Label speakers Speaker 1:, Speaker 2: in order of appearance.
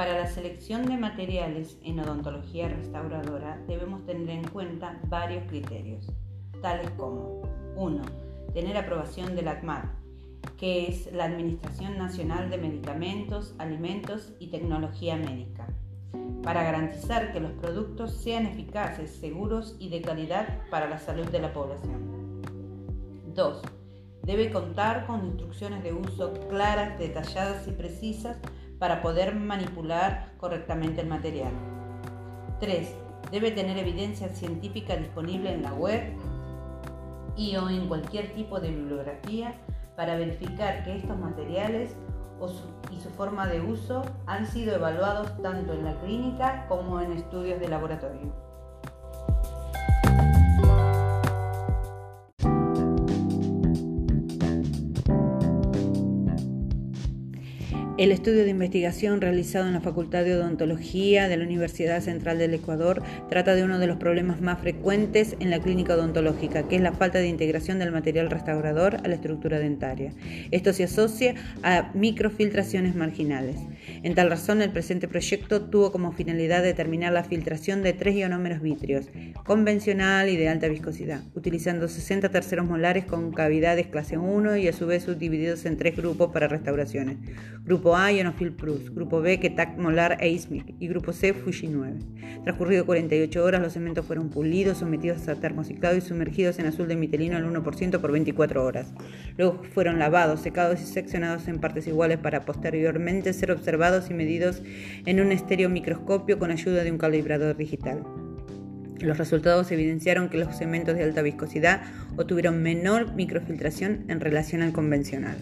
Speaker 1: Para la selección de materiales en odontología restauradora debemos tener en cuenta varios criterios, tales como 1. Tener aprobación del ACMAT, que es la Administración Nacional de Medicamentos, Alimentos y Tecnología Médica, para garantizar que los productos sean eficaces, seguros y de calidad para la salud de la población. 2. Debe contar con instrucciones de uso claras, detalladas y precisas para poder manipular correctamente el material. 3. Debe tener evidencia científica disponible en la web y o en cualquier tipo de bibliografía para verificar que estos materiales y su forma de uso han sido evaluados tanto en la clínica como en estudios de laboratorio. El estudio de investigación realizado en la Facultad de Odontología de la Universidad Central del Ecuador trata de uno de los problemas más frecuentes en la clínica odontológica, que es la falta de integración del material restaurador a la estructura dentaria. Esto se asocia a microfiltraciones marginales. En tal razón, el presente proyecto tuvo como finalidad determinar la filtración de tres ionómeros vítreos, convencional y de alta viscosidad, utilizando 60 terceros molares con cavidades clase 1 y a su vez subdivididos en tres grupos para restauraciones. Grupo A, Ionofil Plus. Grupo B, Ketak Molar e Ismic. Y Grupo C, Fuji 9. Transcurrido 48 horas, los cementos fueron pulidos, sometidos a termociclado y sumergidos en azul de mitelino al 1% por 24 horas. Luego fueron lavados, secados y seccionados en partes iguales para posteriormente ser observados y medidos en un estereomicroscopio con ayuda de un calibrador digital. Los resultados evidenciaron que los cementos de alta viscosidad obtuvieron menor microfiltración en relación al convencional.